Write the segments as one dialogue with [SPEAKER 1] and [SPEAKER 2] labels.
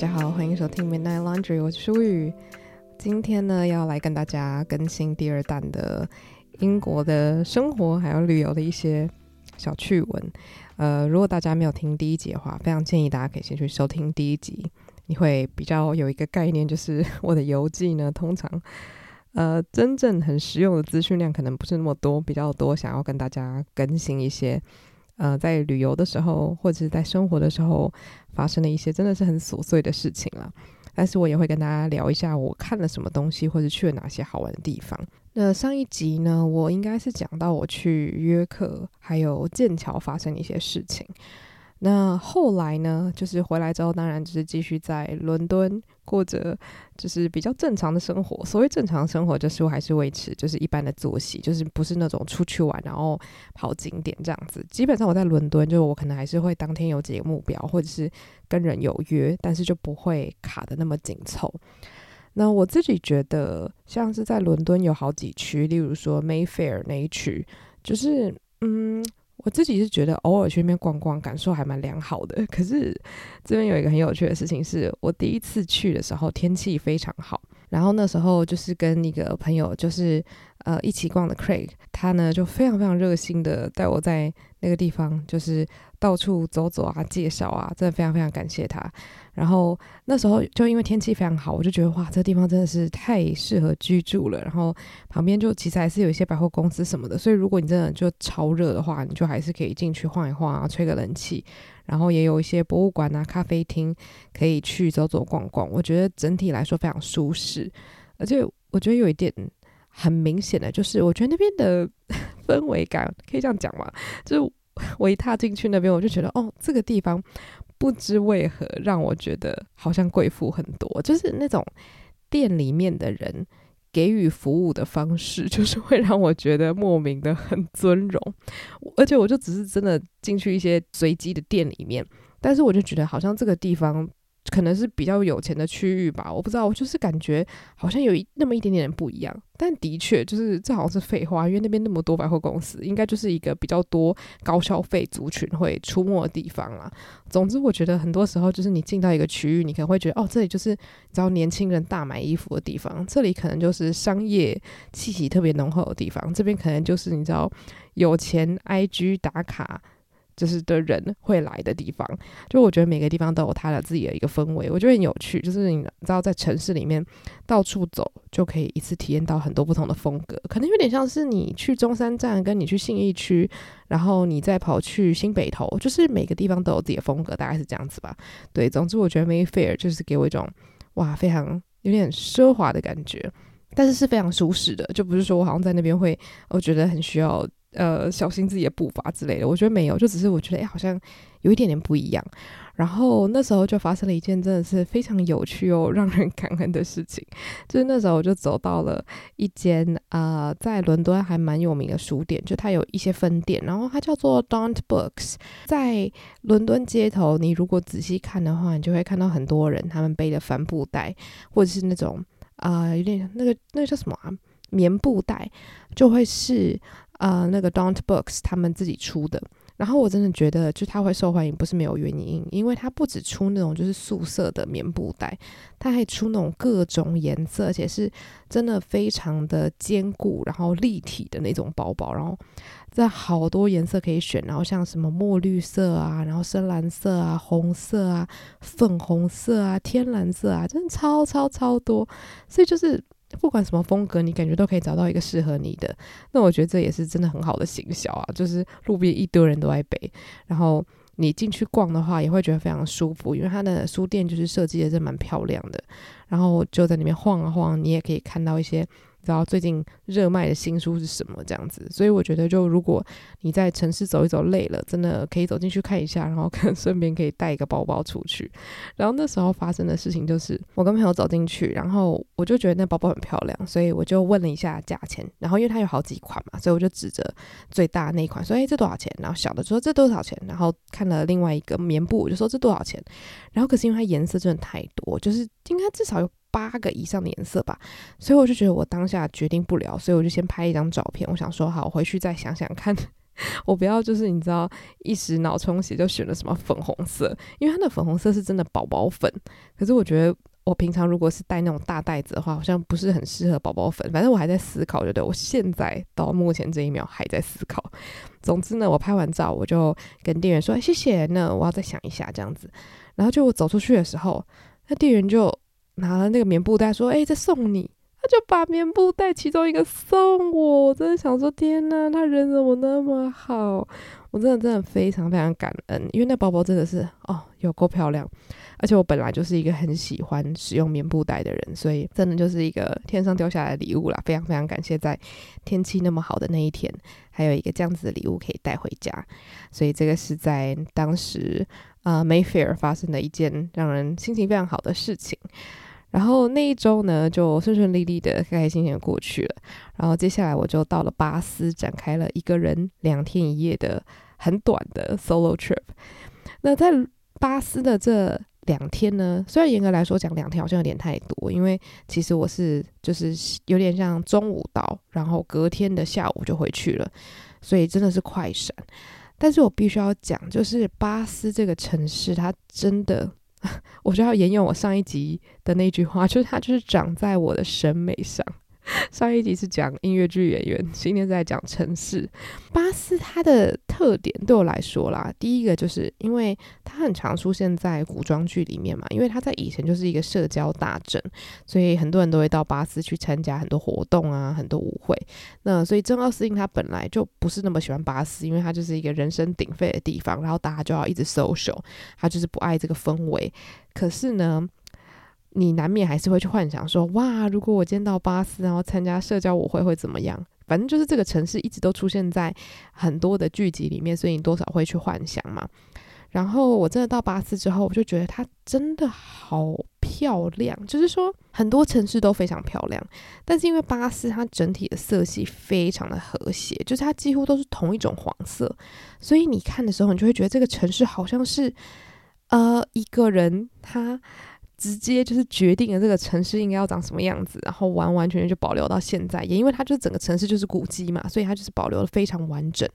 [SPEAKER 1] 大家好，欢迎收听 Midnight Laundry，我是舒雨。今天呢，要来跟大家更新第二弹的英国的生活还有旅游的一些小趣闻。呃，如果大家没有听第一集的话，非常建议大家可以先去收听第一集，你会比较有一个概念，就是我的游记呢，通常呃真正很实用的资讯量可能不是那么多，比较多想要跟大家更新一些。呃，在旅游的时候，或者是在生活的时候，发生了一些真的是很琐碎的事情了。但是我也会跟大家聊一下我看了什么东西，或者去了哪些好玩的地方。那上一集呢，我应该是讲到我去约克还有剑桥发生的一些事情。那后来呢，就是回来之后，当然就是继续在伦敦过着就是比较正常的生活。所谓正常生活，就是我还是维持就是一般的作息，就是不是那种出去玩然后跑景点这样子。基本上我在伦敦，就我可能还是会当天有几个目标，或者是跟人有约，但是就不会卡的那么紧凑。那我自己觉得，像是在伦敦有好几区，例如说 Mayfair 那一区，就是嗯。我自己是觉得偶尔去那边逛逛，感受还蛮良好的。可是这边有一个很有趣的事情是，我第一次去的时候天气非常好，然后那时候就是跟一个朋友就是呃一起逛的 Craig，他呢就非常非常热心的带我在那个地方就是到处走走啊，介绍啊，真的非常非常感谢他。然后那时候就因为天气非常好，我就觉得哇，这地方真的是太适合居住了。然后旁边就其实还是有一些百货公司什么的，所以如果你真的就超热的话，你就还是可以进去晃一晃啊，吹个冷气。然后也有一些博物馆啊、咖啡厅可以去走走逛逛。我觉得整体来说非常舒适，而且我觉得有一点很明显的就是，我觉得那边的氛围感可以这样讲嘛，就是我一踏进去那边，我就觉得哦，这个地方。不知为何让我觉得好像贵妇很多，就是那种店里面的人给予服务的方式，就是会让我觉得莫名的很尊荣。而且我就只是真的进去一些随机的店里面，但是我就觉得好像这个地方。可能是比较有钱的区域吧，我不知道，我就是感觉好像有一那么一点点不一样。但的确，就是这好像是废话，因为那边那么多百货公司，应该就是一个比较多高消费族群会出没的地方啦。总之，我觉得很多时候就是你进到一个区域，你可能会觉得哦，这里就是只要年轻人大买衣服的地方，这里可能就是商业气息特别浓厚的地方，这边可能就是你知道有钱 IG 打卡。就是的人会来的地方，就我觉得每个地方都有它的自己的一个氛围，我觉得很有趣。就是你知道，在城市里面到处走，就可以一次体验到很多不同的风格，可能有点像是你去中山站，跟你去信义区，然后你再跑去新北投，就是每个地方都有自己的风格，大概是这样子吧。对，总之我觉得 Mayfair 就是给我一种哇，非常有点奢华的感觉，但是是非常舒适的，就不是说我好像在那边会，我觉得很需要。呃，小心自己的步伐之类的，我觉得没有，就只是我觉得，哎、好像有一点点不一样。然后那时候就发生了一件真的是非常有趣又让人感恩的事情，就是那时候我就走到了一间呃，在伦敦还蛮有名的书店，就它有一些分店，然后它叫做 Daunt Books，在伦敦街头，你如果仔细看的话，你就会看到很多人，他们背的帆布袋，或者是那种啊、有点那个那个叫什么啊，棉布袋，就会是。啊、呃，那个 Don't Books 他们自己出的，然后我真的觉得，就它会受欢迎不是没有原因，因为它不只出那种就是素色的棉布袋，它还出那种各种颜色，而且是真的非常的坚固，然后立体的那种包包，然后在好多颜色可以选，然后像什么墨绿色啊，然后深蓝色啊，红色啊，粉红色啊，天蓝色啊，真的超超超多，所以就是。不管什么风格，你感觉都可以找到一个适合你的。那我觉得这也是真的很好的行销啊，就是路边一堆人都在背，然后你进去逛的话，也会觉得非常舒服，因为它的书店就是设计的是蛮漂亮的。然后就在里面晃啊晃，你也可以看到一些。知道最近热卖的新书是什么这样子，所以我觉得，就如果你在城市走一走累了，真的可以走进去看一下，然后可能顺便可以带一个包包出去。然后那时候发生的事情就是，我跟朋友走进去，然后我就觉得那包包很漂亮，所以我就问了一下价钱。然后因为它有好几款嘛，所以我就指着最大那一款说：“哎，这多少钱？”然后小的说：“这多少钱？”然后看了另外一个棉布，我就说：“这多少钱？”然后可是因为它颜色真的太多，就是应该至少有。八个以上的颜色吧，所以我就觉得我当下决定不了，所以我就先拍一张照片。我想说好，我回去再想想看，我不要就是你知道一时脑充血就选了什么粉红色，因为它的粉红色是真的宝宝粉。可是我觉得我平常如果是带那种大袋子的话，好像不是很适合宝宝粉。反正我还在思考，觉得我现在到目前这一秒还在思考。总之呢，我拍完照我就跟店员说：“谢谢。”那我要再想一下这样子。然后就我走出去的时候，那店员就拿了那个棉布袋说：“哎，这送你。”他就把棉布袋其中一个送我，我真的想说天呐，他人怎么那么好？我真的真的非常非常感恩，因为那包包真的是哦有够漂亮，而且我本来就是一个很喜欢使用棉布袋的人，所以真的就是一个天上掉下来的礼物啦，非常非常感谢在天气那么好的那一天，还有一个这样子的礼物可以带回家，所以这个是在当时呃 Mayfair 发生的一件让人心情非常好的事情。然后那一周呢，就顺顺利利的、开开心心的过去了。然后接下来我就到了巴斯，展开了一个人两天一夜的很短的 solo trip。那在巴斯的这两天呢，虽然严格来说讲两天好像有点太多，因为其实我是就是有点像中午到，然后隔天的下午就回去了，所以真的是快闪。但是我必须要讲，就是巴斯这个城市，它真的。我就要沿用我上一集的那句话，就是它就是长在我的审美上。上一集是讲音乐剧演员，今天在讲城市。巴斯它的特点对我来说啦，第一个就是因为它很常出现在古装剧里面嘛，因为它在以前就是一个社交大镇，所以很多人都会到巴斯去参加很多活动啊，很多舞会。那所以珍奥斯汀他本来就不是那么喜欢巴斯，因为他就是一个人声鼎沸的地方，然后大家就要一直 social，他就是不爱这个氛围。可是呢，你难免还是会去幻想说，哇，如果我今天到巴斯，然后参加社交舞会会怎么样？反正就是这个城市一直都出现在很多的剧集里面，所以你多少会去幻想嘛。然后我真的到巴斯之后，我就觉得它真的好漂亮。就是说，很多城市都非常漂亮，但是因为巴斯它整体的色系非常的和谐，就是它几乎都是同一种黄色，所以你看的时候，你就会觉得这个城市好像是呃一个人他。直接就是决定了这个城市应该要长什么样子，然后完完全全就保留到现在。也因为它就是整个城市就是古迹嘛，所以它就是保留的非常完整。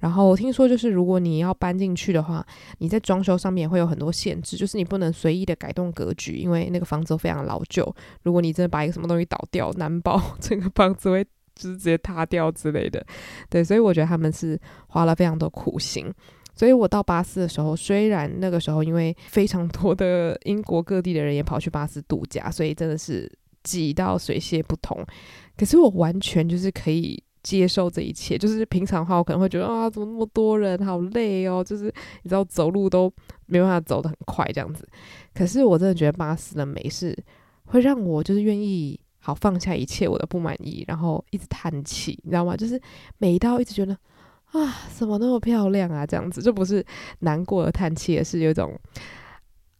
[SPEAKER 1] 然后听说就是如果你要搬进去的话，你在装修上面会有很多限制，就是你不能随意的改动格局，因为那个房子非常老旧。如果你真的把一个什么东西倒掉，难保整个房子会直接塌掉之类的。对，所以我觉得他们是花了非常多苦心。所以我到巴斯的时候，虽然那个时候因为非常多的英国各地的人也跑去巴斯度假，所以真的是挤到水泄不通。可是我完全就是可以接受这一切。就是平常的话，我可能会觉得啊，怎么那么多人，好累哦。就是你知道走路都没办法走得很快这样子。可是我真的觉得巴斯的美是会让我就是愿意好放下一切我的不满意，然后一直叹气，你知道吗？就是美到一直觉得。啊，怎么那么漂亮啊？这样子就不是难过而叹气，而是有一种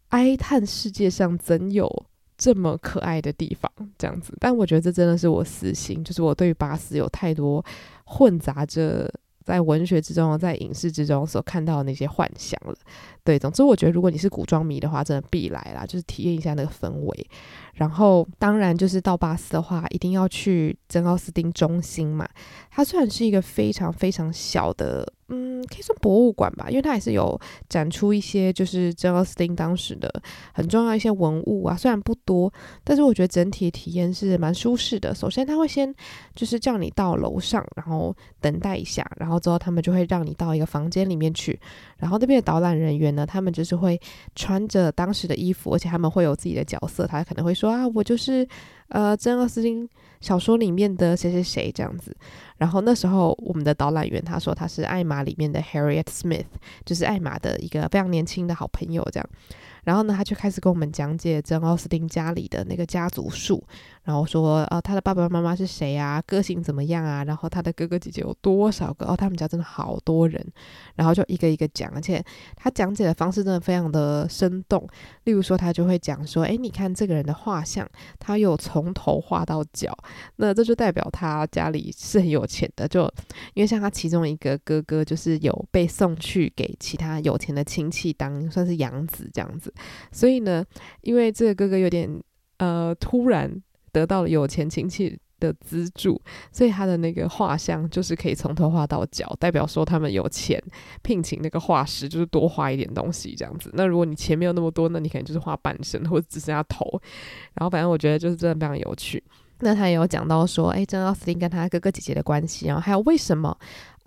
[SPEAKER 1] 哀叹世界上怎有这么可爱的地方这样子。但我觉得这真的是我私心，就是我对于巴斯有太多混杂着在文学之中、在影视之中所看到的那些幻想了。对，总之我觉得如果你是古装迷的话，真的必来啦，就是体验一下那个氛围。然后，当然就是到巴斯的话，一定要去珍奥斯汀中心嘛。它虽然是一个非常非常小的。嗯，可以说博物馆吧，因为它也是有展出一些就是珍奥斯汀当时的很重要一些文物啊，虽然不多，但是我觉得整体体验是蛮舒适的。首先他会先就是叫你到楼上，然后等待一下，然后之后他们就会让你到一个房间里面去，然后那边的导览人员呢，他们就是会穿着当时的衣服，而且他们会有自己的角色，他可能会说啊，我就是呃珍奥斯汀小说里面的谁谁谁这样子。然后那时候，我们的导览员他说他是艾玛里面的 Harriet Smith，就是艾玛的一个非常年轻的好朋友这样。然后呢，他就开始跟我们讲解珍奥斯汀家里的那个家族树。然后说，呃，他的爸爸妈妈是谁啊？个性怎么样啊？然后他的哥哥姐姐有多少个？哦，他们家真的好多人。然后就一个一个讲，而且他讲解的方式真的非常的生动。例如说，他就会讲说，哎，你看这个人的画像，他有从头画到脚，那这就代表他家里是很有钱的。就因为像他其中一个哥哥，就是有被送去给其他有钱的亲戚当算是养子这样子。所以呢，因为这个哥哥有点呃突然。得到了有钱亲戚的资助，所以他的那个画像就是可以从头画到脚，代表说他们有钱聘请那个画师，就是多画一点东西这样子。那如果你钱没有那么多，那你可能就是画半身或者只剩下头。然后反正我觉得就是真的非常有趣。那他也有讲到说，哎，珍奥斯汀跟他哥哥姐姐的关系，然后还有为什么。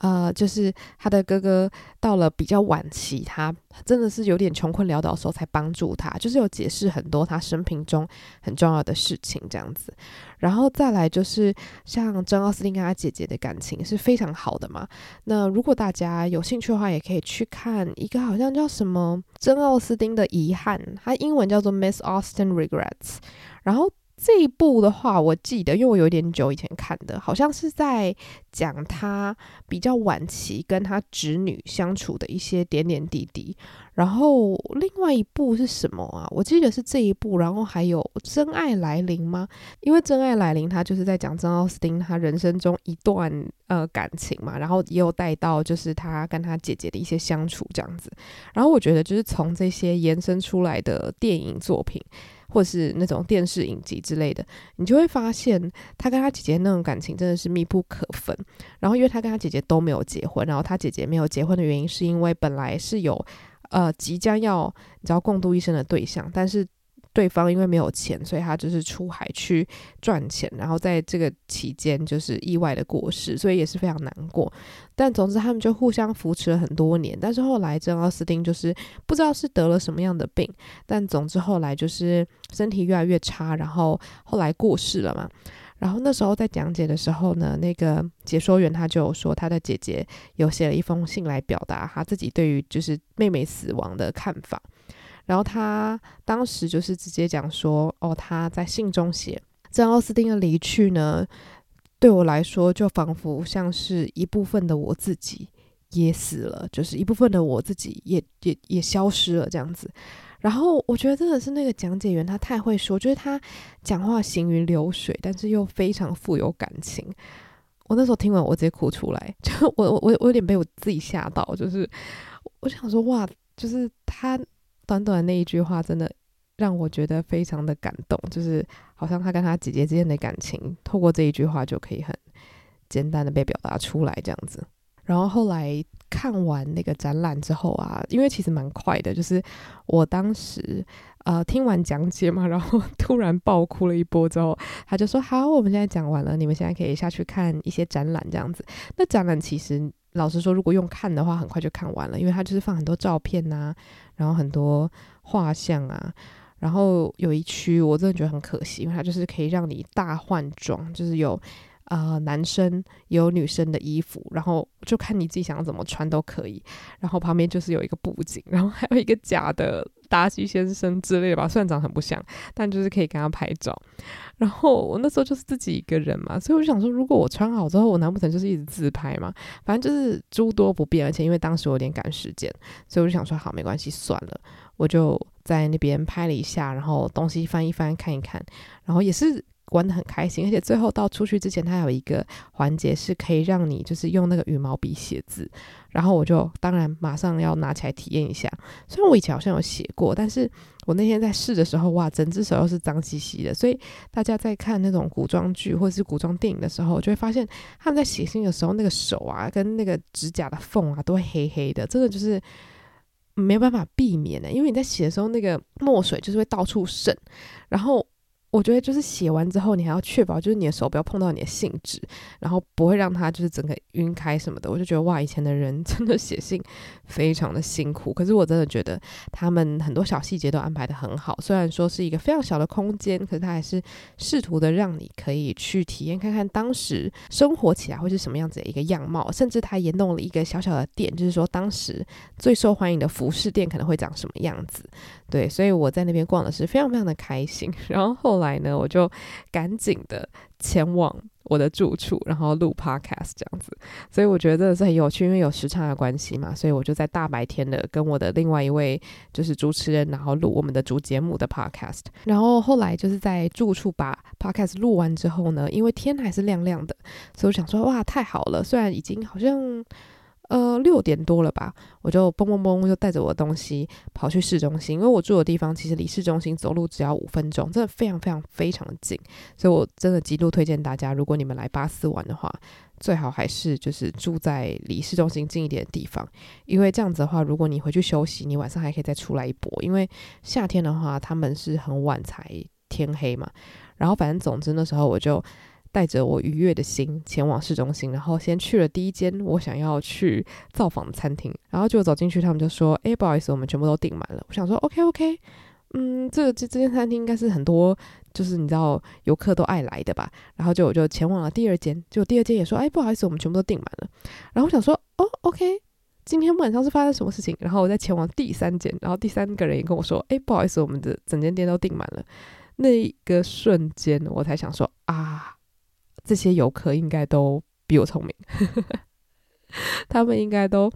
[SPEAKER 1] 呃，就是他的哥哥到了比较晚期，他真的是有点穷困潦倒的时候才帮助他，就是有解释很多他生平中很重要的事情这样子。然后再来就是像珍奥斯汀跟他姐姐的感情是非常好的嘛。那如果大家有兴趣的话，也可以去看一个好像叫什么珍奥斯汀的遗憾，它英文叫做 Miss Austen Regrets，然后。这一部的话，我记得，因为我有点久以前看的，好像是在讲他比较晚期跟他侄女相处的一些点点滴滴。然后另外一部是什么啊？我记得是这一部，然后还有《真爱来临》吗？因为《真爱来临》他就是在讲珍奥斯汀他人生中一段呃感情嘛，然后也有带到就是他跟他姐姐的一些相处这样子。然后我觉得就是从这些延伸出来的电影作品。或是那种电视影集之类的，你就会发现他跟他姐姐那种感情真的是密不可分。然后，因为他跟他姐姐都没有结婚，然后他姐姐没有结婚的原因是因为本来是有呃即将要你知道共度一生的对象，但是。对方因为没有钱，所以他就是出海去赚钱，然后在这个期间就是意外的过世，所以也是非常难过。但总之他们就互相扶持了很多年。但是后来珍奥斯汀就是不知道是得了什么样的病，但总之后来就是身体越来越差，然后后来过世了嘛。然后那时候在讲解的时候呢，那个解说员他就说他的姐姐有写了一封信来表达他自己对于就是妹妹死亡的看法。然后他当时就是直接讲说，哦，他在信中写，珍奥斯汀的离去呢，对我来说就仿佛像是一部分的我自己也死了，就是一部分的我自己也也也消失了这样子。然后我觉得真的是那个讲解员他太会说，就是他讲话行云流水，但是又非常富有感情。我那时候听完我直接哭出来，就我我我有点被我自己吓到，就是我想说哇，就是他。短短的那一句话，真的让我觉得非常的感动，就是好像他跟他姐姐之间的感情，透过这一句话就可以很简单的被表达出来，这样子。然后后来看完那个展览之后啊，因为其实蛮快的，就是我当时呃听完讲解嘛，然后 突然爆哭了一波之后，他就说：“好，我们现在讲完了，你们现在可以下去看一些展览，这样子。”那展览其实。老实说，如果用看的话，很快就看完了，因为它就是放很多照片呐、然后很多画像啊，然后有一区我真的觉得很可惜，因为它就是可以让你大换装，就是有呃男生有女生的衣服，然后就看你自己想要怎么穿都可以，然后旁边就是有一个布景，然后还有一个假的。达西先生之类的吧，虽然长很不像，但就是可以跟他拍照。然后我那时候就是自己一个人嘛，所以我就想说，如果我穿好之后，我难不成就是一直自拍嘛？反正就是诸多不便，而且因为当时我有点赶时间，所以我就想说，好，没关系，算了，我就在那边拍了一下，然后东西翻一翻，看一看，然后也是。玩得很开心，而且最后到出去之前，它有一个环节是可以让你就是用那个羽毛笔写字，然后我就当然马上要拿起来体验一下。虽然我以前好像有写过，但是我那天在试的时候，哇，整只手又是脏兮兮的。所以大家在看那种古装剧或者是古装电影的时候，就会发现他们在写信的时候，那个手啊跟那个指甲的缝啊都会黑黑的，真的就是没有办法避免的，因为你在写的时候，那个墨水就是会到处渗，然后。我觉得就是写完之后，你还要确保就是你的手不要碰到你的信纸，然后不会让它就是整个晕开什么的。我就觉得哇，以前的人 真的写信非常的辛苦。可是我真的觉得他们很多小细节都安排得很好。虽然说是一个非常小的空间，可是他还是试图的让你可以去体验看看当时生活起来会是什么样子的一个样貌。甚至他也弄了一个小小的店，就是说当时最受欢迎的服饰店可能会长什么样子。对，所以我在那边逛的是非常非常的开心。然后后来呢，我就赶紧的前往我的住处，然后录 podcast 这样子。所以我觉得真的是很有趣，因为有时差的关系嘛，所以我就在大白天的跟我的另外一位就是主持人，然后录我们的主节目的 podcast。然后后来就是在住处把 podcast 录完之后呢，因为天还是亮亮的，所以我想说哇，太好了！虽然已经好像。呃六点多了吧，我就蹦蹦蹦就带着我的东西跑去市中心，因为我住的地方其实离市中心走路只要五分钟，真的非常非常非常的近，所以我真的极度推荐大家，如果你们来巴斯玩的话，最好还是就是住在离市中心近一点的地方，因为这样子的话，如果你回去休息，你晚上还可以再出来一波，因为夏天的话他们是很晚才天黑嘛，然后反正总之那时候我就。带着我愉悦的心前往市中心，然后先去了第一间我想要去造访的餐厅，然后就走进去，他们就说：“哎，不好意思，我们全部都订满了。”我想说：“OK OK，嗯，这这这间餐厅应该是很多就是你知道游客都爱来的吧？”然后就我就前往了第二间，就第二间也说：“哎，不好意思，我们全部都订满了。”然后我想说：“哦，OK，今天晚上是发生什么事情？”然后我再前往第三间，然后第三个人也跟我说：“哎，不好意思，我们的整间店都订满了。”那个瞬间，我才想说：“啊。”这些游客应该都比我聪明，他们应该都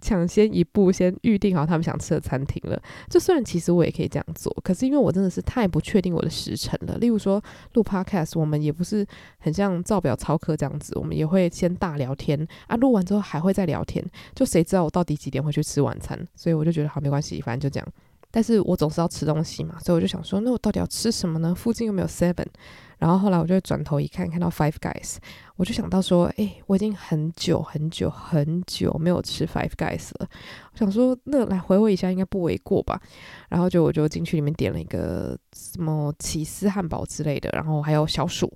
[SPEAKER 1] 抢先一步先预定好他们想吃的餐厅了。就虽然其实我也可以这样做，可是因为我真的是太不确定我的时辰了。例如说录 Podcast，我们也不是很像照表操课这样子，我们也会先大聊天啊，录完之后还会再聊天。就谁知道我到底几点会去吃晚餐？所以我就觉得好没关系，反正就这样。但是我总是要吃东西嘛，所以我就想说，那我到底要吃什么呢？附近又没有 Seven。然后后来我就转头一看，看到 Five Guys，我就想到说，哎，我已经很久很久很久没有吃 Five Guys 了。我想说，那来回味一下应该不为过吧。然后就我就进去里面点了一个什么起司汉堡之类的，然后还有小薯。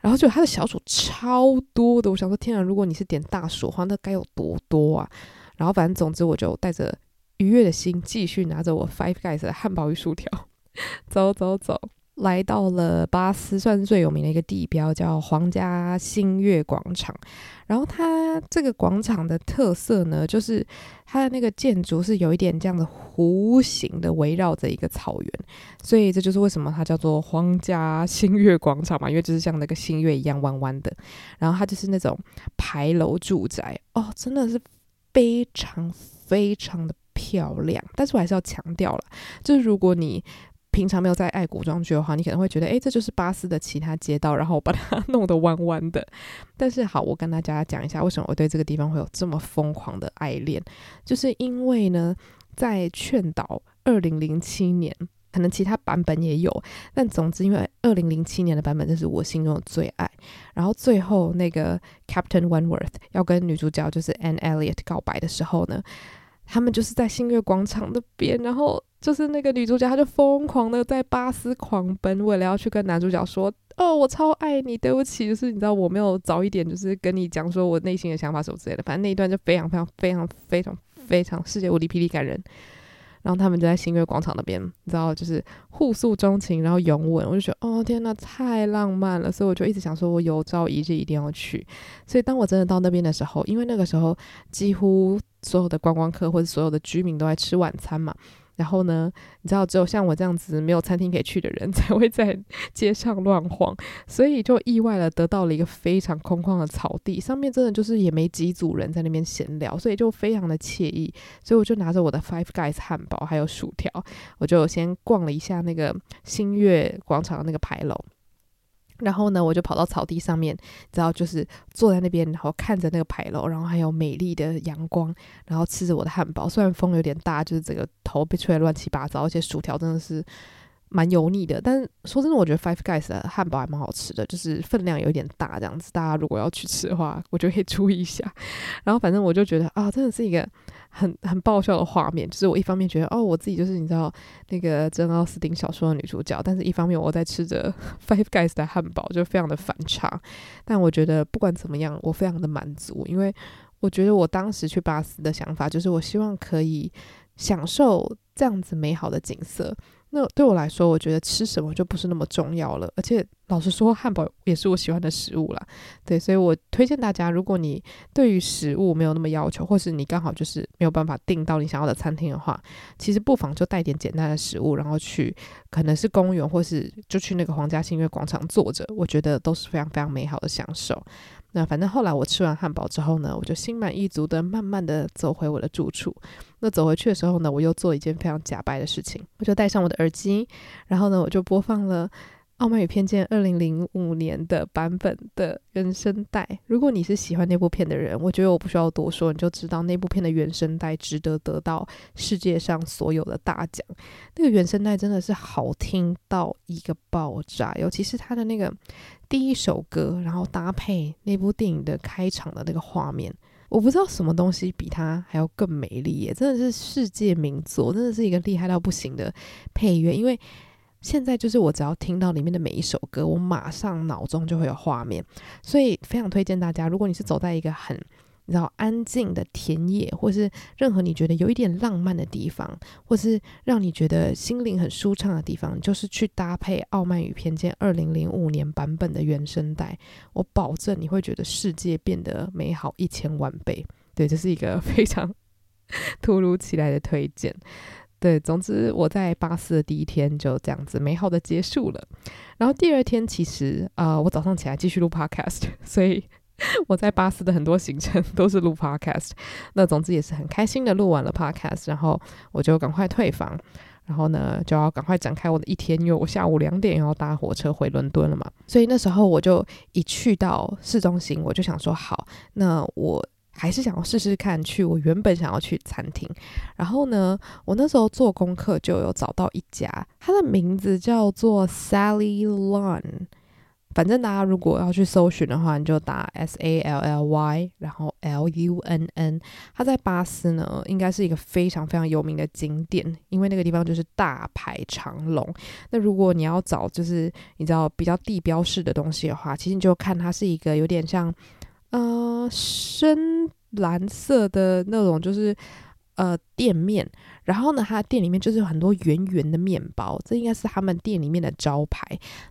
[SPEAKER 1] 然后就它的小薯超多的，我想说，天啊，如果你是点大薯的话，那该有多多啊！然后反正总之，我就带着愉悦的心，继续拿着我 Five Guys 的汉堡与薯条，走走走。来到了巴斯，算是最有名的一个地标，叫皇家新月广场。然后它这个广场的特色呢，就是它的那个建筑是有一点这样的弧形的，围绕着一个草原。所以这就是为什么它叫做皇家新月广场嘛，因为就是像那个新月一样弯弯的。然后它就是那种牌楼住宅哦，真的是非常非常的漂亮。但是我还是要强调了，就是如果你平常没有在爱古装剧的话，你可能会觉得，诶，这就是巴斯的其他街道，然后我把它弄得弯弯的。但是好，我跟大家讲一下，为什么我对这个地方会有这么疯狂的爱恋，就是因为呢，在劝导二零零七年，可能其他版本也有，但总之，因为二零零七年的版本，这是我心中的最爱。然后最后那个 Captain Wentworth 要跟女主角就是 Anne Elliot 告白的时候呢，他们就是在新月广场那边，然后。就是那个女主角，她就疯狂的在巴斯狂奔，为了要去跟男主角说：“哦，我超爱你，对不起，就是你知道我没有早一点，就是跟你讲说我内心的想法什么之类的。反正那一段就非常非常非常非常非常世界无敌霹雳感人。然后他们就在新月广场那边，你知道，就是互诉衷情，然后拥吻，我就觉得哦天呐，太浪漫了。所以我就一直想说，我有朝一日一定要去。所以当我真的到那边的时候，因为那个时候几乎所有的观光客或者所有的居民都在吃晚餐嘛。然后呢，你知道，只有像我这样子没有餐厅可以去的人 才会在街上乱晃，所以就意外的得到了一个非常空旷的草地，上面真的就是也没几组人在那边闲聊，所以就非常的惬意。所以我就拿着我的 Five Guys 汉堡还有薯条，我就先逛了一下那个新月广场的那个牌楼。然后呢，我就跑到草地上面，然后就是坐在那边，然后看着那个牌楼，然后还有美丽的阳光，然后吃着我的汉堡。虽然风有点大，就是整个头被吹得乱七八糟，而且薯条真的是。蛮油腻的，但是说真的，我觉得 Five Guys 的汉堡还蛮好吃的，就是分量有点大这样子。大家如果要去吃的话，我觉得可以注意一下。然后反正我就觉得啊，真的是一个很很爆笑的画面。就是我一方面觉得哦，我自己就是你知道那个珍奥斯汀小说的女主角，但是一方面我在吃着 Five Guys 的汉堡，就非常的反差。但我觉得不管怎么样，我非常的满足，因为我觉得我当时去巴斯的想法就是，我希望可以享受这样子美好的景色。那对我来说，我觉得吃什么就不是那么重要了。而且老实说，汉堡也是我喜欢的食物啦。对，所以我推荐大家，如果你对于食物没有那么要求，或是你刚好就是没有办法订到你想要的餐厅的话，其实不妨就带点简单的食物，然后去可能是公园，或是就去那个皇家新月广场坐着，我觉得都是非常非常美好的享受。那反正后来我吃完汉堡之后呢，我就心满意足的慢慢的走回我的住处。那走回去的时候呢，我又做一件非常假掰的事情，我就戴上我的耳机，然后呢，我就播放了傲慢与偏见》二零零五年的版本的原声带。如果你是喜欢那部片的人，我觉得我不需要多说，你就知道那部片的原声带值得得到世界上所有的大奖。那个原声带真的是好听到一个爆炸，尤其是他的那个第一首歌，然后搭配那部电影的开场的那个画面，我不知道什么东西比它还要更美丽耶！真的是世界名作，真的是一个厉害到不行的配乐，因为。现在就是我只要听到里面的每一首歌，我马上脑中就会有画面，所以非常推荐大家。如果你是走在一个很你知道安静的田野，或是任何你觉得有一点浪漫的地方，或是让你觉得心灵很舒畅的地方，就是去搭配《傲慢与偏见》二零零五年版本的原声带，我保证你会觉得世界变得美好一千万倍。对，这是一个 非常突如其来的推荐。对，总之我在巴斯的第一天就这样子美好的结束了。然后第二天其实啊、我早上起来继续录 podcast，所以 我在巴斯的很多行程都是录 podcast。那总之也是很开心的录完了 podcast，然后我就赶快退房，然后呢就要赶快展开我的一天，因为我下午两点要搭火车回伦敦了嘛。所以那时候我就一去到市中心，我就想说好，那我。还是想要试试看去我原本想要去餐厅，然后呢，我那时候做功课就有找到一家，它的名字叫做 Sally Lunn。反正大家如果要去搜寻的话，你就打 S A L L Y，然后 L U N N。它在巴斯呢，应该是一个非常非常有名的景点，因为那个地方就是大排长龙。那如果你要找就是你知道比较地标式的东西的话，其实你就看它是一个有点像。呃，深蓝色的那种就是呃店面，然后呢，它店里面就是有很多圆圆的面包，这应该是他们店里面的招牌。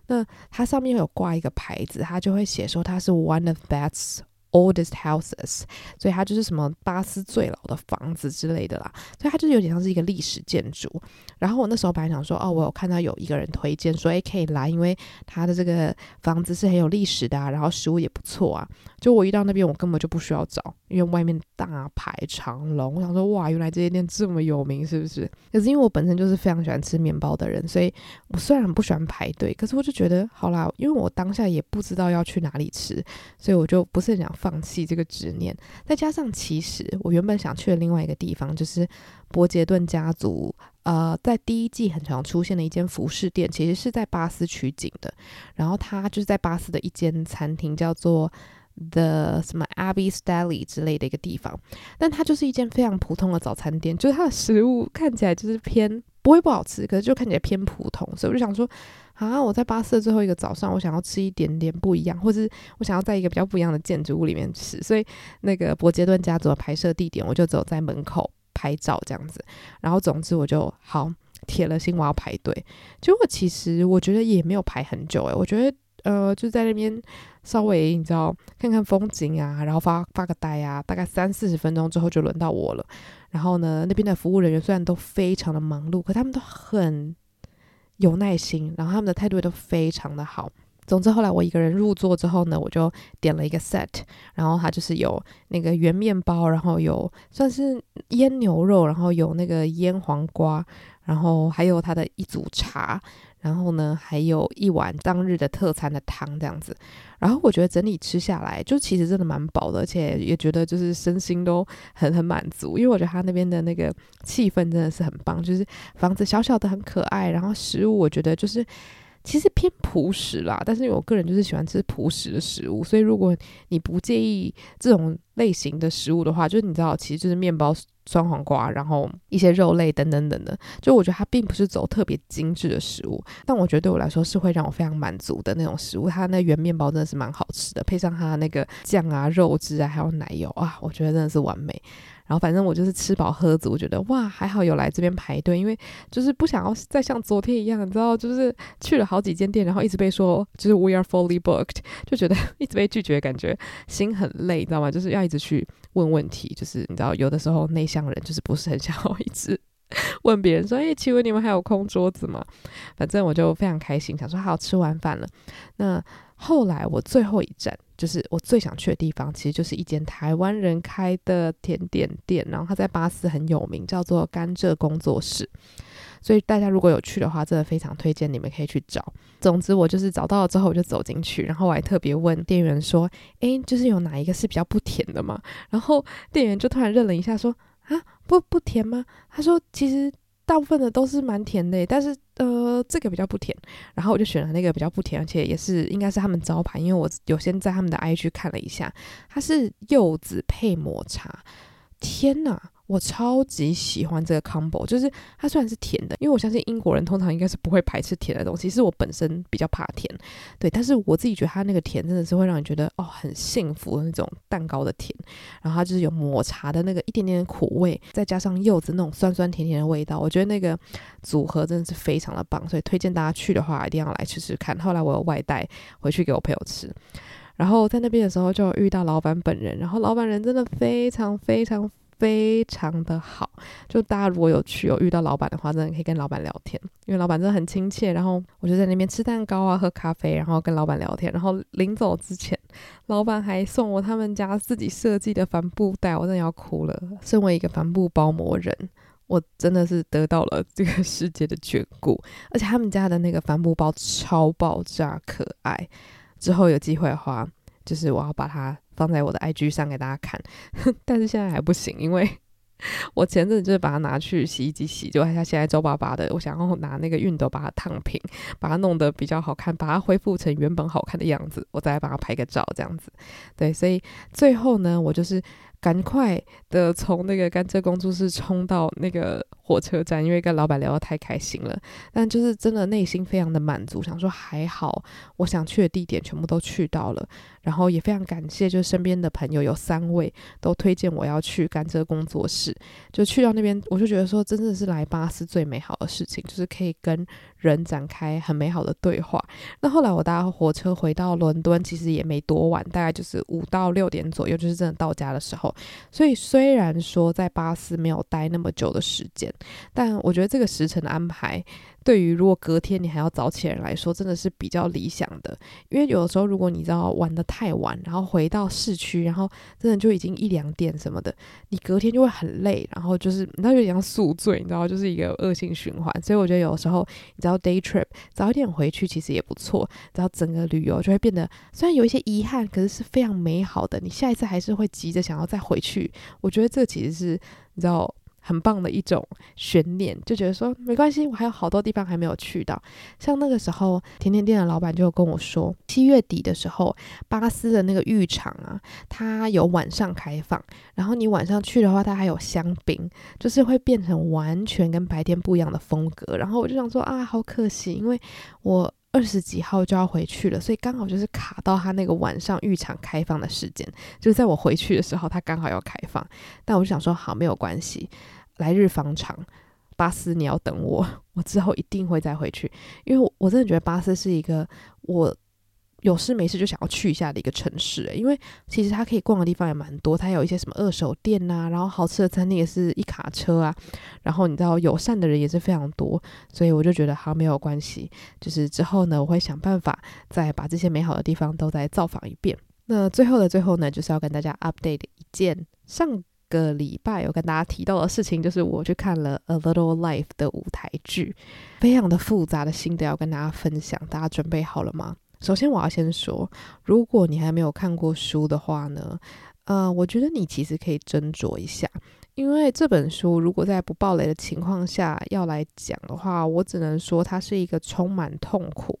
[SPEAKER 1] 那它上面有挂一个牌子，它就会写说它是 One of bat's Oldest houses，所以它就是什么巴斯最老的房子之类的啦，所以它就是有点像是一个历史建筑。然后我那时候本来想说，哦，我有看到有一个人推荐说，诶，可以来，因为他的这个房子是很有历史的啊，然后食物也不错啊。就我一到那边，我根本就不需要找，因为外面大排长龙。我想说，哇，原来这些店这么有名，是不是？可是因为我本身就是非常喜欢吃面包的人，所以我虽然不喜欢排队，可是我就觉得，好啦，因为我当下也不知道要去哪里吃，所以我就不是很想放弃这个执念。再加上，其实我原本想去的另外一个地方，就是伯杰顿家族，呃，在第一季很常出现的一间服饰店，其实是在巴斯取景的。然后它就是在巴斯的一间餐厅，叫做。The 什么 Abby's Deli 之类的一个地方，但它就是一间非常普通的早餐店，就是它的食物看起来就是偏不会不好吃，可是就看起来偏普通，所以我就想说，啊，我在巴斯的最后一个早上，我想要吃一点点不一样，或是我想要在一个比较不一样的建筑物里面吃，所以那个伯杰顿家族的拍摄地点，我就走在门口拍照这样子，然后总之我就好铁了心我要排队，结果其实我觉得也没有排很久诶，我觉得。呃，就在那边稍微你知道看看风景啊，然后发发个呆啊，大概三四十分钟之后就轮到我了。然后呢，那边的服务人员虽然都非常的忙碌，可他们都很有耐心，然后他们的态度都非常的好。总之后来我一个人入座之后呢，我就点了一个 set，然后它就是有那个圆面包，然后有算是腌牛肉，然后有那个腌黄瓜，然后还有它的一组茶。然后呢，还有一碗当日的特餐的汤这样子。然后我觉得整体吃下来，就其实真的蛮饱的，而且也觉得就是身心都很很满足。因为我觉得他那边的那个气氛真的是很棒，就是房子小小的很可爱，然后食物我觉得就是其实偏朴实啦。但是因为我个人就是喜欢吃朴实的食物，所以如果你不介意这种类型的食物的话，就是你知道，其实就是面包。酸黄瓜，然后一些肉类等等等等，就我觉得它并不是走特别精致的食物，但我觉得对我来说是会让我非常满足的那种食物。它那圆面包真的是蛮好吃的，配上它那个酱啊、肉汁啊，还有奶油啊，我觉得真的是完美。然后反正我就是吃饱喝足，我觉得哇，还好有来这边排队，因为就是不想要再像昨天一样，你知道，就是去了好几间店，然后一直被说就是 we are fully booked，就觉得 一直被拒绝，感觉心很累，你知道吗？就是要一直去问问题，就是你知道，有的时候内向人就是不是很 想要一直问别人说，哎，请问你们还有空桌子吗？反正我就非常开心，想说好，吃完饭了，那。后来我最后一站就是我最想去的地方，其实就是一间台湾人开的甜点店，然后他在巴斯很有名，叫做甘蔗工作室。所以大家如果有去的话，真的非常推荐你们可以去找。总之，我就是找到了之后，我就走进去，然后我还特别问店员说：“诶，就是有哪一个是比较不甜的吗？”然后店员就突然愣了一下，说：“啊，不不甜吗？”他说：“其实大部分的都是蛮甜的，但是呃，这个比较不甜。”然后我就选了那个比较不甜，而且也是应该是他们招牌，因为我有先在他们的 IG 看了一下，它是柚子配抹茶。天哪！我超级喜欢这个 combo，就是它虽然是甜的，因为我相信英国人通常应该是不会排斥甜的东西，是我本身比较怕甜，对，但是我自己觉得它那个甜真的是会让你觉得哦很幸福的那种蛋糕的甜，然后它就是有抹茶的那个一点点苦味，再加上柚子那种酸酸甜甜的味道，我觉得那个组合真的是非常的棒，所以推荐大家去的话一定要来吃吃看。后来我有外带回去给我朋友吃，然后在那边的时候就遇到老板本人，然后老板人真的非常非常。非常的好，就大家如果有去有遇到老板的话，真的可以跟老板聊天，因为老板真的很亲切。然后我就在那边吃蛋糕啊，喝咖啡，然后跟老板聊天。然后临走之前，老板还送我他们家自己设计的帆布袋，我真的要哭了。身为一个帆布包膜人，我真的是得到了这个世界的眷顾。而且他们家的那个帆布包超爆炸可爱。之后有机会的话，就是我要把它。放在我的 IG 上给大家看，但是现在还不行，因为 我前阵子就是把它拿去洗衣机洗，就它现在皱巴巴的，我想要拿那个熨斗把它烫平，把它弄得比较好看，把它恢复成原本好看的样子，我再来把它拍个照，这样子。对，所以最后呢，我就是。赶快的从那个甘蔗工作室冲到那个火车站，因为跟老板聊得太开心了。但就是真的内心非常的满足，想说还好，我想去的地点全部都去到了。然后也非常感谢，就是身边的朋友有三位都推荐我要去甘蔗工作室。就去到那边，我就觉得说，真的是来巴斯最美好的事情，就是可以跟人展开很美好的对话。那后来我搭火车回到伦敦，其实也没多晚，大概就是五到六点左右，就是真的到家的时候。所以虽然说在巴斯没有待那么久的时间，但我觉得这个时程的安排，对于如果隔天你还要早起来来说，真的是比较理想的。因为有的时候如果你知道玩得太晚，然后回到市区，然后真的就已经一两点什么的，你隔天就会很累，然后就是你知道有点像宿醉，你知道就是一个恶性循环。所以我觉得有时候你知道 day trip 早一点回去其实也不错，然后整个旅游就会变得虽然有一些遗憾，可是是非常美好的。你下一次还是会急着想要再回去。我觉得这其实是你知道。很棒的一种悬念，就觉得说没关系，我还有好多地方还没有去到。像那个时候，甜甜店的老板就跟我说，七月底的时候，巴斯的那个浴场啊，它有晚上开放，然后你晚上去的话，它还有香槟，就是会变成完全跟白天不一样的风格。然后我就想说啊，好可惜，因为我二十几号就要回去了，所以刚好就是卡到他那个晚上浴场开放的时间，就是在我回去的时候，他刚好要开放。但我就想说，好，没有关系。来日方长，巴斯，你要等我，我之后一定会再回去，因为我我真的觉得巴斯是一个我有事没事就想要去一下的一个城市，因为其实它可以逛的地方也蛮多，它有一些什么二手店呐、然后好吃的餐厅也是一卡车啊，然后你知道友善的人也是非常多，所以我就觉得好，没有关系，就是之后呢，我会想办法再把这些美好的地方都再造访一遍。那最后的最后呢，就是要跟大家 update 一件上。个礼拜有跟大家提到的事情，就是我去看了《A Little Life》的舞台剧，非常的复杂的心得要跟大家分享，大家准备好了吗？首先我要先说，如果你还没有看过书的话呢，呃，我觉得你其实可以斟酌一下，因为这本书如果在不爆雷的情况下要来讲的话，我只能说它是一个充满痛苦，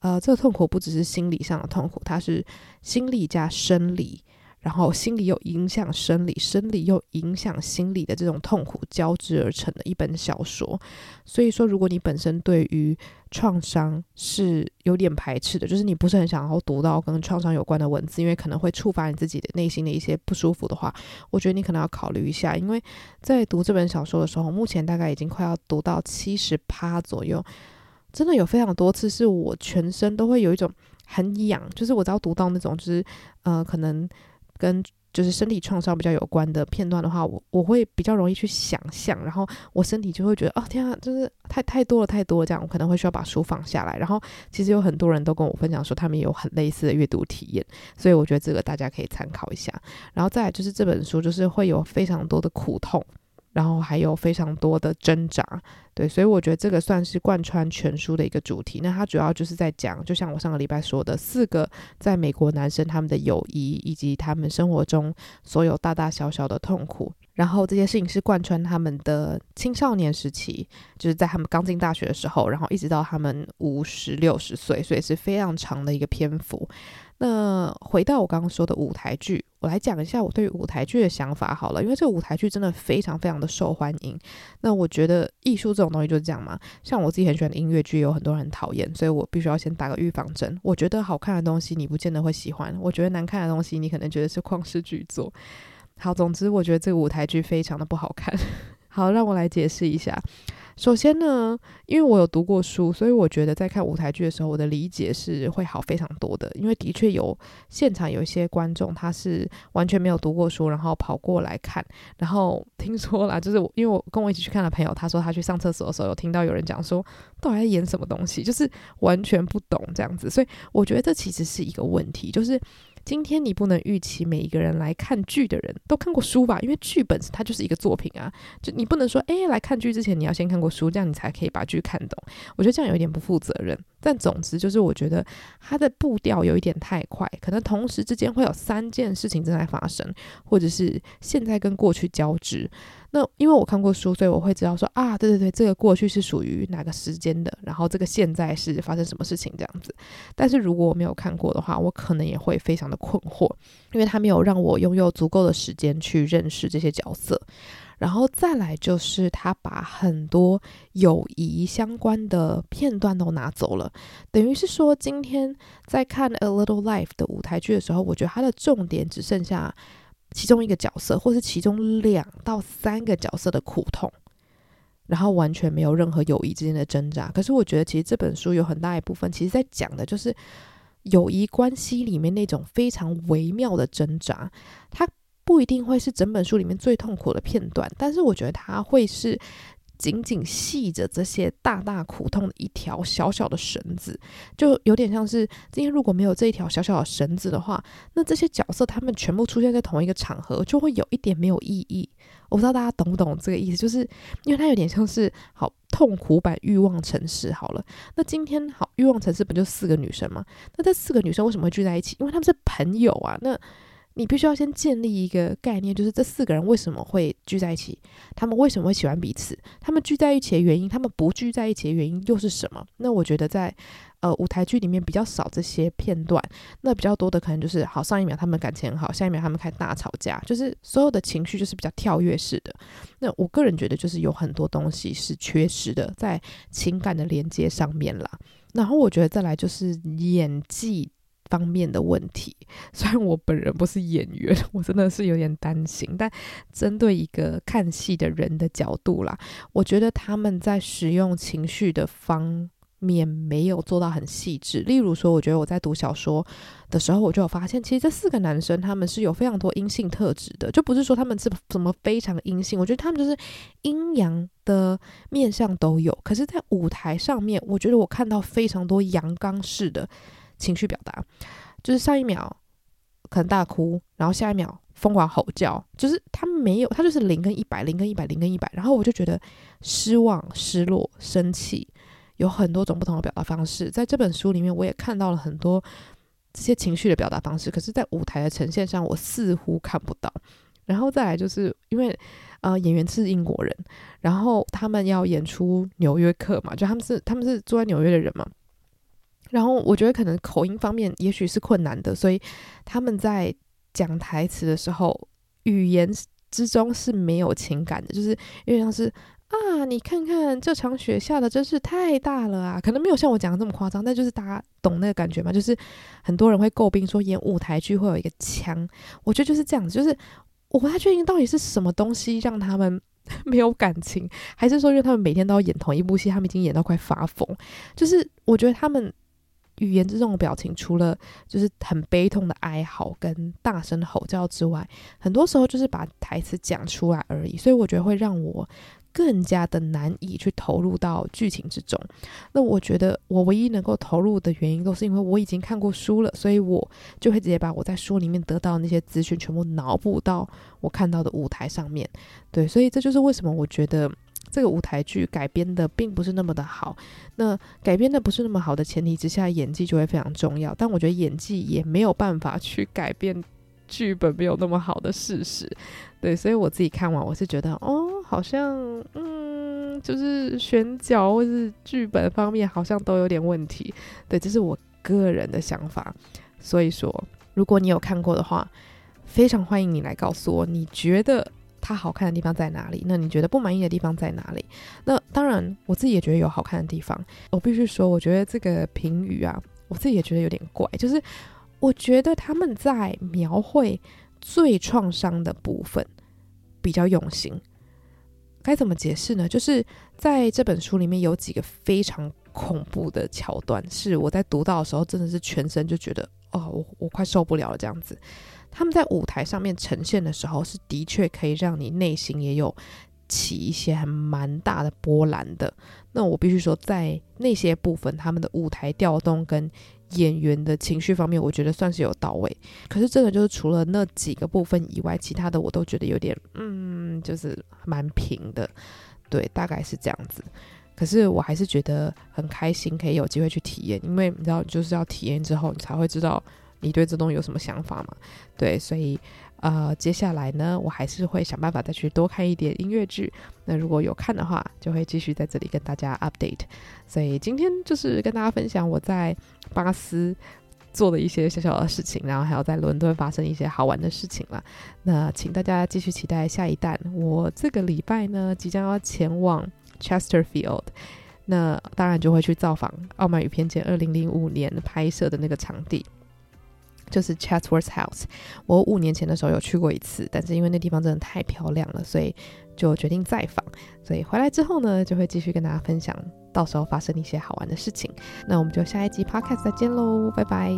[SPEAKER 1] 呃，这个痛苦不只是心理上的痛苦，它是心理加生理。然后心理又影响生理，生理又影响心理的这种痛苦交织而成的一本小说。所以说，如果你本身对于创伤是有点排斥的，就是你不是很想要读到跟创伤有关的文字，因为可能会触发你自己的内心的一些不舒服的话，我觉得你可能要考虑一下。因为在读这本小说的时候，目前大概已经快要读到七十趴左右，真的有非常多次是我全身都会有一种很痒，就是我只要读到那种，就是呃，可能。跟就是身体创伤比较有关的片段的话，我我会比较容易去想象，然后我身体就会觉得哦天啊，就是太太多了太多，这样我可能会需要把书放下来。然后其实有很多人都跟我分享说，他们有很类似的阅读体验，所以我觉得这个大家可以参考一下。然后再就是这本书就是会有非常多的苦痛，然后还有非常多的挣扎。对，所以我觉得这个算是贯穿全书的一个主题。那它主要就是在讲，就像我上个礼拜说的，四个在美国男生他们的友谊，以及他们生活中所有大大小小的痛苦。然后这些事情是贯穿他们的青少年时期，就是在他们刚进大学的时候，然后一直到他们五十六十岁，所以是非常长的一个篇幅。那回到我刚刚说的舞台剧，我来讲一下我对于舞台剧的想法好了，因为这个舞台剧真的非常非常的受欢迎。那我觉得艺术这种东西就是这样嘛，像我自己很喜欢的音乐剧，有很多人讨厌，所以我必须要先打个预防针。我觉得好看的东西，你不见得会喜欢；我觉得难看的东西，你可能觉得是旷世巨作。好，总之我觉得这个舞台剧非常的不好看。好，让我来解释一下。首先呢，因为我有读过书，所以我觉得在看舞台剧的时候，我的理解是会好非常多的。因为的确有现场有一些观众，他是完全没有读过书，然后跑过来看。然后听说啦，就是因为我跟我一起去看的朋友，他说他去上厕所的时候，有听到有人讲说，到底在演什么东西，就是完全不懂这样子。所以我觉得这其实是一个问题，就是。今天你不能预期每一个人来看剧的人都看过书吧？因为剧本它就是一个作品啊，就你不能说，诶，来看剧之前你要先看过书，这样你才可以把剧看懂。我觉得这样有点不负责任。但总之就是，我觉得它的步调有一点太快，可能同时之间会有三件事情正在发生，或者是现在跟过去交织。那因为我看过书，所以我会知道说啊，对对对，这个过去是属于哪个时间的，然后这个现在是发生什么事情这样子。但是如果我没有看过的话，我可能也会非常的困惑，因为他没有让我拥有足够的时间去认识这些角色。然后再来就是他把很多友谊相关的片段都拿走了，等于是说今天在看《A Little Life》的舞台剧的时候，我觉得它的重点只剩下其中一个角色，或是其中两到三个角色的苦痛，然后完全没有任何友谊之间的挣扎。可是我觉得其实这本书有很大一部分，其实在讲的就是友谊关系里面那种非常微妙的挣扎，它。不一定会是整本书里面最痛苦的片段，但是我觉得它会是紧紧系着这些大大苦痛的一条小小的绳子，就有点像是今天如果没有这一条小小的绳子的话，那这些角色他们全部出现在同一个场合，就会有一点没有意义。我不知道大家懂不懂这个意思，就是因为它有点像是好痛苦版欲望城市好了。那今天好欲望城市不就四个女生吗？那这四个女生为什么会聚在一起？因为她们是朋友啊。那你必须要先建立一个概念，就是这四个人为什么会聚在一起？他们为什么会喜欢彼此？他们聚在一起的原因，他们不聚在一起的原因又是什么？那我觉得在呃舞台剧里面比较少这些片段，那比较多的可能就是好，上一秒他们感情很好，下一秒他们开始大吵架，就是所有的情绪就是比较跳跃式的。那我个人觉得就是有很多东西是缺失的，在情感的连接上面啦。然后我觉得再来就是演技。方面的问题，虽然我本人不是演员，我真的是有点担心。但针对一个看戏的人的角度啦，我觉得他们在使用情绪的方面没有做到很细致。例如说，我觉得我在读小说的时候，我就有发现，其实这四个男生他们是有非常多阴性特质的，就不是说他们是怎么非常阴性，我觉得他们就是阴阳的面相都有。可是，在舞台上面，我觉得我看到非常多阳刚式的。情绪表达，就是上一秒可能大哭，然后下一秒疯狂吼叫，就是他没有，他就是零跟一百，零跟一百，零跟一百。然后我就觉得失望、失落、生气，有很多种不同的表达方式。在这本书里面，我也看到了很多这些情绪的表达方式，可是，在舞台的呈现上，我似乎看不到。然后再来就是因为呃演员是英国人，然后他们要演出纽约客嘛，就他们是他们是住在纽约的人嘛。然后我觉得可能口音方面也许是困难的，所以他们在讲台词的时候，语言之中是没有情感的，就是因为像是啊，你看看这场雪下的真是太大了啊，可能没有像我讲的这么夸张，但就是大家懂那个感觉嘛，就是很多人会诟病说演舞台剧会有一个腔，我觉得就是这样子，就是我不太确定到底是什么东西让他们 没有感情，还是说因为他们每天都要演同一部戏，他们已经演到快发疯，就是我觉得他们。语言之中的表情，除了就是很悲痛的哀嚎跟大声吼叫之外，很多时候就是把台词讲出来而已。所以我觉得会让我更加的难以去投入到剧情之中。那我觉得我唯一能够投入的原因，都是因为我已经看过书了，所以我就会直接把我在书里面得到的那些资讯全部脑补到我看到的舞台上面。对，所以这就是为什么我觉得这个舞台剧改编的并不是那么的好。那改编的不是那么好的前提之下，演技就会非常重要。但我觉得演技也没有办法去改变。剧本没有那么好的事实，对，所以我自己看完，我是觉得，哦，好像，嗯，就是选角或是剧本方面好像都有点问题，对，这是我个人的想法。所以说，如果你有看过的话，非常欢迎你来告诉我，你觉得它好看的地方在哪里？那你觉得不满意的地方在哪里？那当然，我自己也觉得有好看的地方。我必须说，我觉得这个评语啊，我自己也觉得有点怪，就是。我觉得他们在描绘最创伤的部分比较用心。该怎么解释呢？就是在这本书里面有几个非常恐怖的桥段，是我在读到的时候真的是全身就觉得哦，我我快受不了了这样子。他们在舞台上面呈现的时候，是的确可以让你内心也有起一些还蛮大的波澜的。那我必须说，在那些部分，他们的舞台调动跟演员的情绪方面，我觉得算是有到位。可是真的就是除了那几个部分以外，其他的我都觉得有点，嗯，就是蛮平的。对，大概是这样子。可是我还是觉得很开心，可以有机会去体验，因为你知道，就是要体验之后，你才会知道你对这东西有什么想法吗。对，所以。呃，接下来呢，我还是会想办法再去多看一点音乐剧。那如果有看的话，就会继续在这里跟大家 update。所以今天就是跟大家分享我在巴斯做的一些小小的事情，然后还有在伦敦发生一些好玩的事情了。那请大家继续期待下一弹。我这个礼拜呢，即将要前往 Chesterfield，那当然就会去造访《傲慢与偏见》二零零五年拍摄的那个场地。就是 Chatsworth House，我五年前的时候有去过一次，但是因为那地方真的太漂亮了，所以就决定再访。所以回来之后呢，就会继续跟大家分享到时候发生的一些好玩的事情。那我们就下一集 Podcast 再见喽，拜拜。